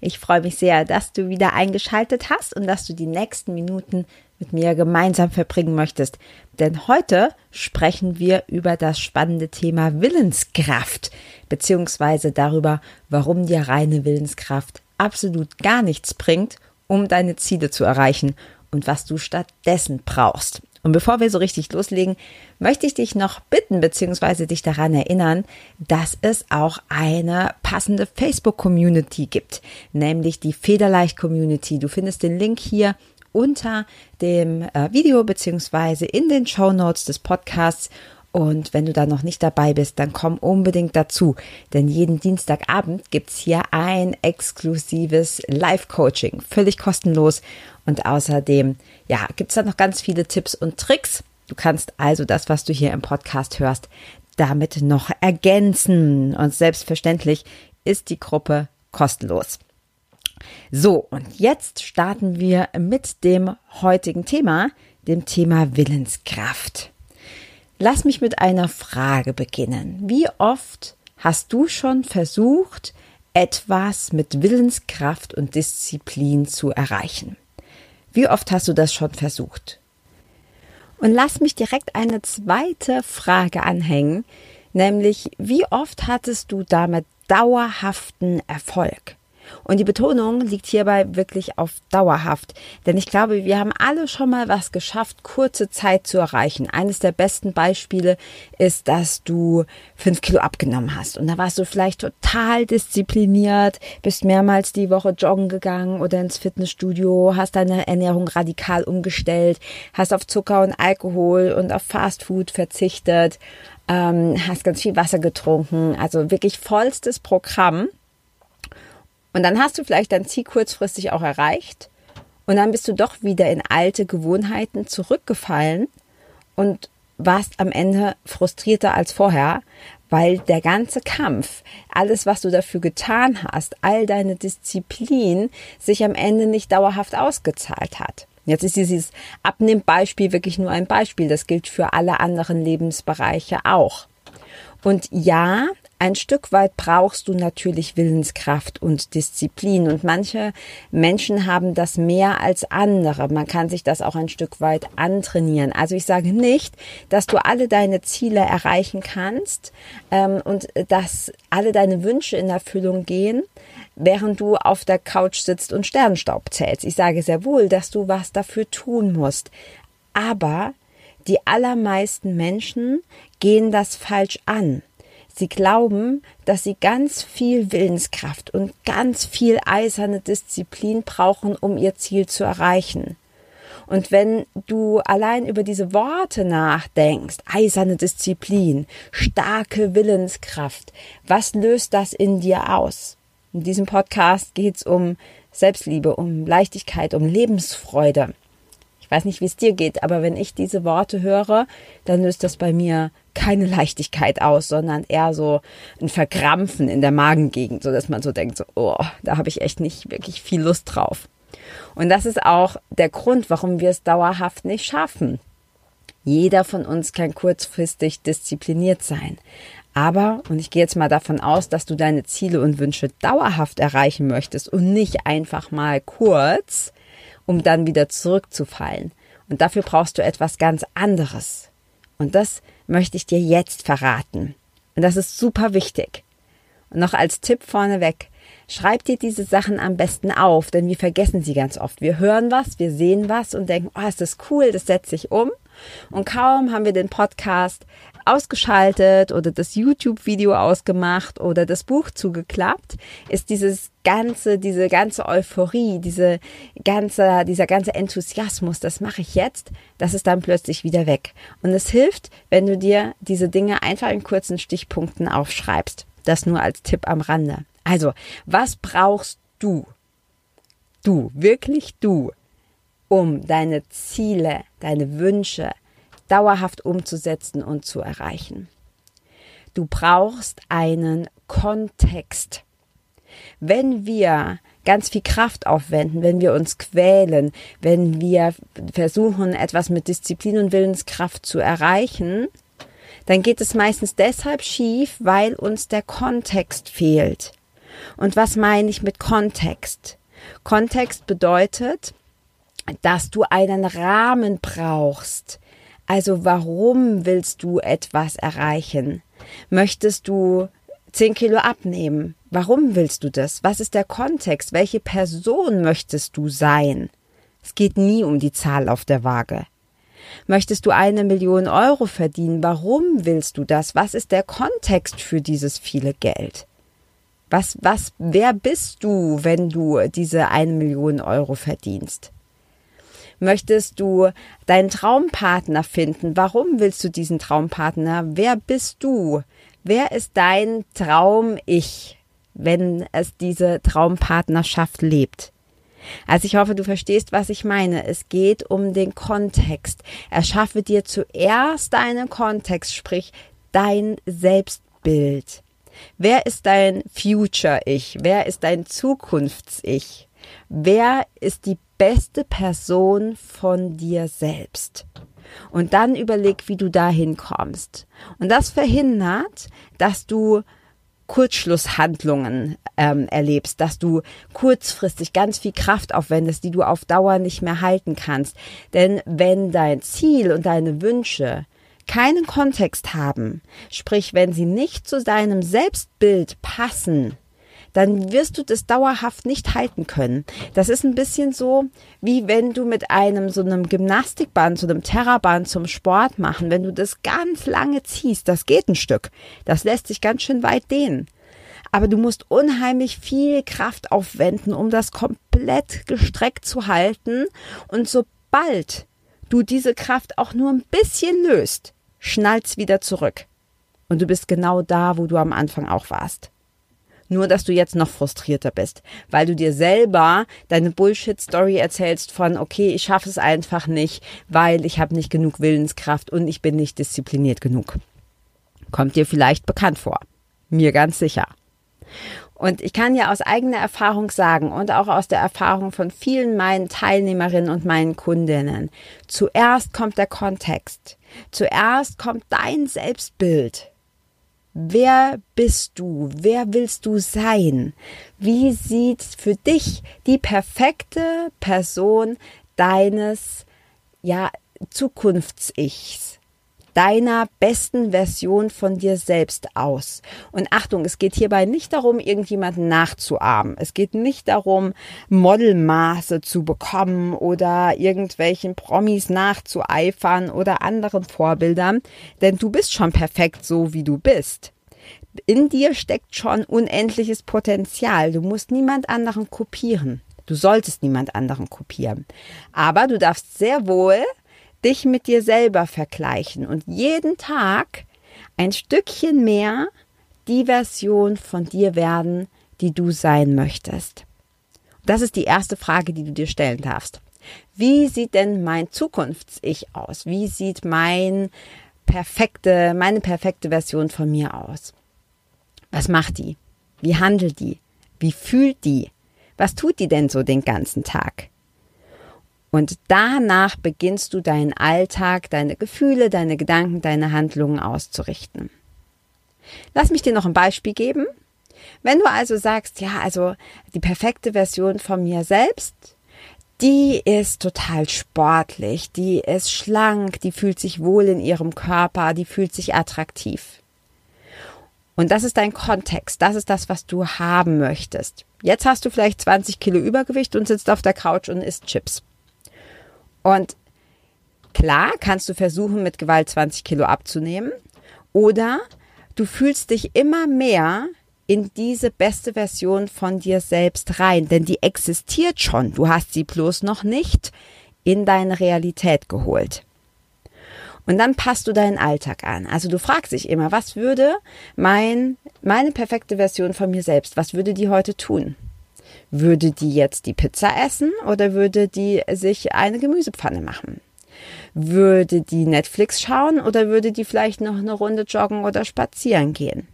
Ich freue mich sehr, dass du wieder eingeschaltet hast und dass du die nächsten Minuten mit mir gemeinsam verbringen möchtest. Denn heute sprechen wir über das spannende Thema Willenskraft, beziehungsweise darüber, warum dir reine Willenskraft absolut gar nichts bringt, um deine Ziele zu erreichen und was du stattdessen brauchst. Und bevor wir so richtig loslegen, möchte ich dich noch bitten bzw. dich daran erinnern, dass es auch eine passende Facebook-Community gibt, nämlich die Federleicht-Community. Du findest den Link hier unter dem äh, Video bzw. in den Show Notes des Podcasts. Und wenn du da noch nicht dabei bist, dann komm unbedingt dazu. Denn jeden Dienstagabend gibt's hier ein exklusives Live-Coaching, völlig kostenlos. Und außerdem, ja, gibt's da noch ganz viele Tipps und Tricks. Du kannst also das, was du hier im Podcast hörst, damit noch ergänzen. Und selbstverständlich ist die Gruppe kostenlos. So, und jetzt starten wir mit dem heutigen Thema, dem Thema Willenskraft. Lass mich mit einer Frage beginnen. Wie oft hast du schon versucht, etwas mit Willenskraft und Disziplin zu erreichen? Wie oft hast du das schon versucht? Und lass mich direkt eine zweite Frage anhängen, nämlich wie oft hattest du damit dauerhaften Erfolg? Und die Betonung liegt hierbei wirklich auf dauerhaft. Denn ich glaube, wir haben alle schon mal was geschafft, kurze Zeit zu erreichen. Eines der besten Beispiele ist, dass du fünf Kilo abgenommen hast. Und da warst du vielleicht total diszipliniert, bist mehrmals die Woche joggen gegangen oder ins Fitnessstudio, hast deine Ernährung radikal umgestellt, hast auf Zucker und Alkohol und auf Fastfood verzichtet, ähm, hast ganz viel Wasser getrunken. Also wirklich vollstes Programm. Und dann hast du vielleicht dein Ziel kurzfristig auch erreicht und dann bist du doch wieder in alte Gewohnheiten zurückgefallen und warst am Ende frustrierter als vorher, weil der ganze Kampf, alles, was du dafür getan hast, all deine Disziplin sich am Ende nicht dauerhaft ausgezahlt hat. Jetzt ist dieses Abnehmbeispiel wirklich nur ein Beispiel. Das gilt für alle anderen Lebensbereiche auch. Und ja, ein Stück weit brauchst du natürlich Willenskraft und Disziplin und manche Menschen haben das mehr als andere. Man kann sich das auch ein Stück weit antrainieren. Also ich sage nicht, dass du alle deine Ziele erreichen kannst ähm, und dass alle deine Wünsche in Erfüllung gehen, während du auf der Couch sitzt und Sternstaub zählst. Ich sage sehr wohl, dass du was dafür tun musst. Aber die allermeisten Menschen gehen das falsch an. Sie glauben, dass sie ganz viel Willenskraft und ganz viel eiserne Disziplin brauchen, um ihr Ziel zu erreichen. Und wenn du allein über diese Worte nachdenkst, eiserne Disziplin, starke Willenskraft, was löst das in dir aus? In diesem Podcast geht es um Selbstliebe, um Leichtigkeit, um Lebensfreude. Ich weiß nicht, wie es dir geht, aber wenn ich diese Worte höre, dann löst das bei mir keine Leichtigkeit aus, sondern eher so ein Verkrampfen in der Magengegend, so dass man so denkt, so, oh, da habe ich echt nicht wirklich viel Lust drauf. Und das ist auch der Grund, warum wir es dauerhaft nicht schaffen. Jeder von uns kann kurzfristig diszipliniert sein. Aber, und ich gehe jetzt mal davon aus, dass du deine Ziele und Wünsche dauerhaft erreichen möchtest und nicht einfach mal kurz, um dann wieder zurückzufallen. Und dafür brauchst du etwas ganz anderes. Und das möchte ich dir jetzt verraten. Und das ist super wichtig. Und noch als Tipp vorneweg, schreib dir diese Sachen am besten auf, denn wir vergessen sie ganz oft. Wir hören was, wir sehen was und denken, oh, ist das cool, das setze ich um. Und kaum haben wir den Podcast ausgeschaltet oder das YouTube-Video ausgemacht oder das Buch zugeklappt, ist dieses ganze, diese ganze Euphorie, diese ganze, dieser ganze Enthusiasmus, das mache ich jetzt, das ist dann plötzlich wieder weg. Und es hilft, wenn du dir diese Dinge einfach in kurzen Stichpunkten aufschreibst. Das nur als Tipp am Rande. Also, was brauchst du? Du, wirklich du, um deine Ziele, deine Wünsche dauerhaft umzusetzen und zu erreichen. Du brauchst einen Kontext. Wenn wir ganz viel Kraft aufwenden, wenn wir uns quälen, wenn wir versuchen, etwas mit Disziplin und Willenskraft zu erreichen, dann geht es meistens deshalb schief, weil uns der Kontext fehlt. Und was meine ich mit Kontext? Kontext bedeutet, dass du einen Rahmen brauchst. Also warum willst du etwas erreichen? Möchtest du 10 Kilo abnehmen? Warum willst du das? Was ist der Kontext? Welche Person möchtest du sein? Es geht nie um die Zahl auf der Waage. Möchtest du eine Million Euro verdienen? Warum willst du das? Was ist der Kontext für dieses viele Geld? Was, was, wer bist du, wenn du diese eine Million Euro verdienst? Möchtest du deinen Traumpartner finden? Warum willst du diesen Traumpartner? Wer bist du? Wer ist dein Traum-Ich, wenn es diese Traumpartnerschaft lebt? Also ich hoffe, du verstehst, was ich meine. Es geht um den Kontext. Erschaffe dir zuerst deinen Kontext, sprich dein Selbstbild. Wer ist dein Future-Ich? Wer ist dein Zukunfts-Ich? Wer ist die beste Person von dir selbst? Und dann überleg, wie du dahin kommst. Und das verhindert, dass du Kurzschlusshandlungen ähm, erlebst, dass du kurzfristig ganz viel Kraft aufwendest, die du auf Dauer nicht mehr halten kannst. Denn wenn dein Ziel und deine Wünsche keinen Kontext haben, sprich wenn sie nicht zu deinem Selbstbild passen, dann wirst du das dauerhaft nicht halten können. Das ist ein bisschen so, wie wenn du mit einem so einem Gymnastikband, so einem Terraband zum Sport machen, wenn du das ganz lange ziehst, das geht ein Stück. Das lässt sich ganz schön weit dehnen. Aber du musst unheimlich viel Kraft aufwenden, um das komplett gestreckt zu halten. Und sobald du diese Kraft auch nur ein bisschen löst, schnallt's wieder zurück. Und du bist genau da, wo du am Anfang auch warst. Nur, dass du jetzt noch frustrierter bist, weil du dir selber deine Bullshit-Story erzählst von, okay, ich schaffe es einfach nicht, weil ich habe nicht genug Willenskraft und ich bin nicht diszipliniert genug. Kommt dir vielleicht bekannt vor. Mir ganz sicher. Und ich kann ja aus eigener Erfahrung sagen und auch aus der Erfahrung von vielen meinen Teilnehmerinnen und meinen Kundinnen, zuerst kommt der Kontext. Zuerst kommt dein Selbstbild. Wer bist du? Wer willst du sein? Wie sieht für dich die perfekte Person deines, ja, Zukunfts-Ichs, deiner besten Version von dir selbst aus? Und Achtung, es geht hierbei nicht darum, irgendjemanden nachzuahmen. Es geht nicht darum, Modelmaße zu bekommen oder irgendwelchen Promis nachzueifern oder anderen Vorbildern, denn du bist schon perfekt so, wie du bist in dir steckt schon unendliches Potenzial. Du musst niemand anderen kopieren. Du solltest niemand anderen kopieren. Aber du darfst sehr wohl dich mit dir selber vergleichen und jeden Tag ein Stückchen mehr die Version von dir werden, die du sein möchtest. Das ist die erste Frage, die du dir stellen darfst. Wie sieht denn mein Zukunfts-Ich aus? Wie sieht mein perfekte, meine perfekte Version von mir aus? Was macht die? Wie handelt die? Wie fühlt die? Was tut die denn so den ganzen Tag? Und danach beginnst du deinen Alltag, deine Gefühle, deine Gedanken, deine Handlungen auszurichten. Lass mich dir noch ein Beispiel geben. Wenn du also sagst, ja, also die perfekte Version von mir selbst, die ist total sportlich, die ist schlank, die fühlt sich wohl in ihrem Körper, die fühlt sich attraktiv. Und das ist dein Kontext. Das ist das, was du haben möchtest. Jetzt hast du vielleicht 20 Kilo Übergewicht und sitzt auf der Couch und isst Chips. Und klar kannst du versuchen, mit Gewalt 20 Kilo abzunehmen. Oder du fühlst dich immer mehr in diese beste Version von dir selbst rein. Denn die existiert schon. Du hast sie bloß noch nicht in deine Realität geholt. Und dann passt du deinen Alltag an. Also du fragst dich immer, was würde mein, meine perfekte Version von mir selbst, was würde die heute tun? Würde die jetzt die Pizza essen oder würde die sich eine Gemüsepfanne machen? Würde die Netflix schauen oder würde die vielleicht noch eine Runde joggen oder spazieren gehen?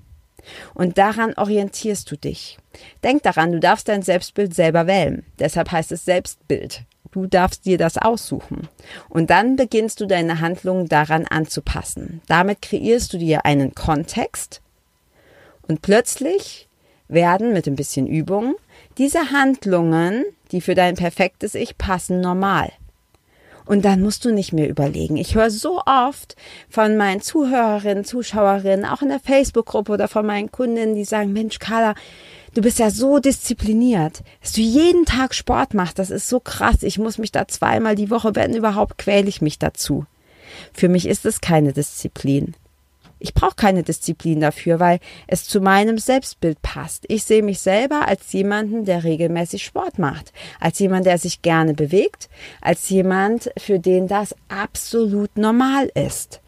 Und daran orientierst du dich. Denk daran, du darfst dein Selbstbild selber wählen. Deshalb heißt es Selbstbild. Du darfst dir das aussuchen. Und dann beginnst du deine Handlungen daran anzupassen. Damit kreierst du dir einen Kontext und plötzlich werden mit ein bisschen Übung diese Handlungen, die für dein perfektes Ich passen, normal. Und dann musst du nicht mehr überlegen. Ich höre so oft von meinen Zuhörerinnen, Zuschauerinnen, auch in der Facebook-Gruppe oder von meinen Kundinnen, die sagen, Mensch, Carla, du bist ja so diszipliniert, dass du jeden Tag Sport machst. Das ist so krass. Ich muss mich da zweimal die Woche, wenn überhaupt, quäle ich mich dazu. Für mich ist es keine Disziplin. Ich brauche keine Disziplin dafür, weil es zu meinem Selbstbild passt. Ich sehe mich selber als jemanden, der regelmäßig Sport macht, als jemand, der sich gerne bewegt, als jemand, für den das absolut normal ist.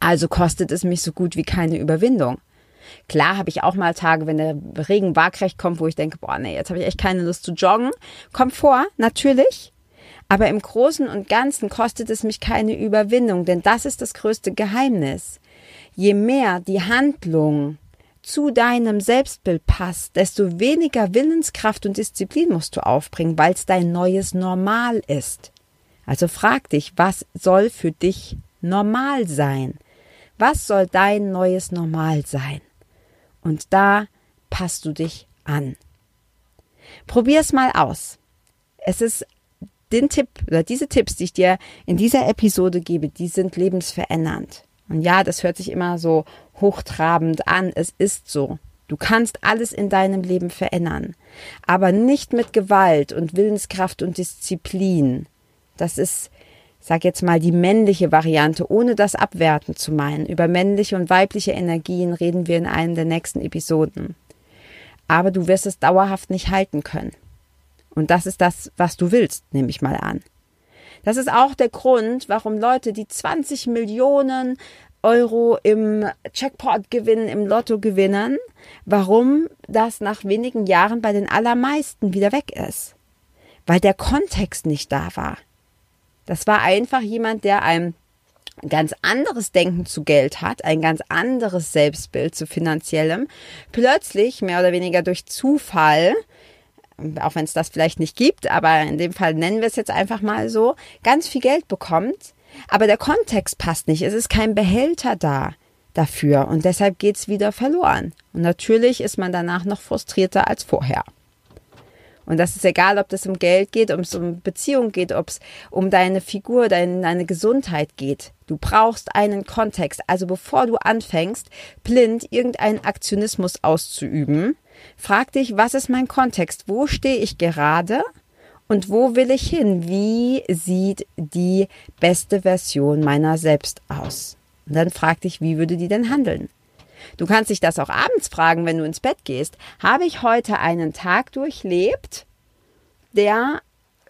Also kostet es mich so gut wie keine Überwindung. Klar habe ich auch mal Tage, wenn der Regen waagrecht kommt, wo ich denke, boah, nee, jetzt habe ich echt keine Lust zu joggen. Kommt vor, natürlich. Aber im Großen und Ganzen kostet es mich keine Überwindung, denn das ist das größte Geheimnis je mehr die Handlung zu deinem Selbstbild passt, desto weniger Willenskraft und Disziplin musst du aufbringen, weil es dein neues Normal ist. Also frag dich, was soll für dich normal sein? Was soll dein neues Normal sein? Und da passt du dich an. Probier's mal aus. Es ist den Tipp oder diese Tipps, die ich dir in dieser Episode gebe, die sind lebensverändernd. Und ja, das hört sich immer so hochtrabend an. Es ist so. Du kannst alles in deinem Leben verändern, aber nicht mit Gewalt und Willenskraft und Disziplin. Das ist, sag jetzt mal, die männliche Variante, ohne das abwerten zu meinen. Über männliche und weibliche Energien reden wir in einem der nächsten Episoden. Aber du wirst es dauerhaft nicht halten können. Und das ist das, was du willst, nehme ich mal an. Das ist auch der Grund, warum Leute, die 20 Millionen Euro im Checkpot gewinnen, im Lotto gewinnen, warum das nach wenigen Jahren bei den allermeisten wieder weg ist. Weil der Kontext nicht da war. Das war einfach jemand, der ein ganz anderes Denken zu Geld hat, ein ganz anderes Selbstbild zu finanziellem, plötzlich mehr oder weniger durch Zufall auch wenn es das vielleicht nicht gibt, aber in dem Fall nennen wir es jetzt einfach mal so, ganz viel Geld bekommt, aber der Kontext passt nicht. Es ist kein Behälter da dafür und deshalb geht es wieder verloren. Und natürlich ist man danach noch frustrierter als vorher. Und das ist egal, ob das um Geld geht, ob es um Beziehung geht, ob es um deine Figur, deine, deine Gesundheit geht. Du brauchst einen Kontext. Also bevor du anfängst, blind irgendeinen Aktionismus auszuüben, Frag dich, was ist mein Kontext? Wo stehe ich gerade? Und wo will ich hin? Wie sieht die beste Version meiner selbst aus? Und dann frag dich, wie würde die denn handeln? Du kannst dich das auch abends fragen, wenn du ins Bett gehst. Habe ich heute einen Tag durchlebt, der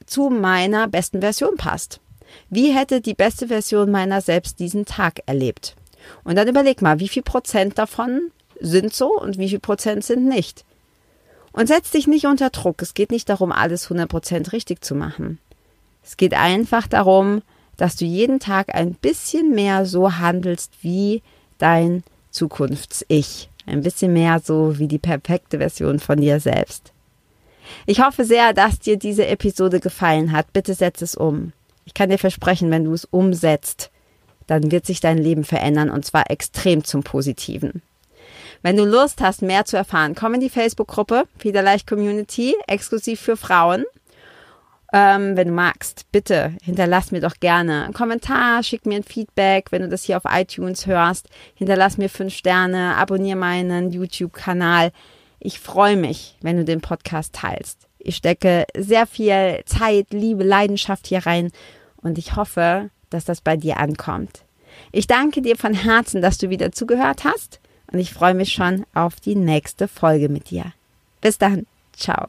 zu meiner besten Version passt? Wie hätte die beste Version meiner selbst diesen Tag erlebt? Und dann überleg mal, wie viel Prozent davon sind so und wie viel Prozent sind nicht. Und setz dich nicht unter Druck. Es geht nicht darum, alles 100% richtig zu machen. Es geht einfach darum, dass du jeden Tag ein bisschen mehr so handelst wie dein Zukunfts-Ich. Ein bisschen mehr so wie die perfekte Version von dir selbst. Ich hoffe sehr, dass dir diese Episode gefallen hat. Bitte setz es um. Ich kann dir versprechen, wenn du es umsetzt, dann wird sich dein Leben verändern und zwar extrem zum Positiven. Wenn du Lust hast, mehr zu erfahren, komm in die Facebook-Gruppe Federleicht Community, exklusiv für Frauen. Ähm, wenn du magst, bitte hinterlass mir doch gerne einen Kommentar, schick mir ein Feedback, wenn du das hier auf iTunes hörst. Hinterlass mir fünf Sterne, abonniere meinen YouTube-Kanal. Ich freue mich, wenn du den Podcast teilst. Ich stecke sehr viel Zeit, Liebe, Leidenschaft hier rein und ich hoffe, dass das bei dir ankommt. Ich danke dir von Herzen, dass du wieder zugehört hast und ich freue mich schon auf die nächste Folge mit dir. Bis dann. Ciao.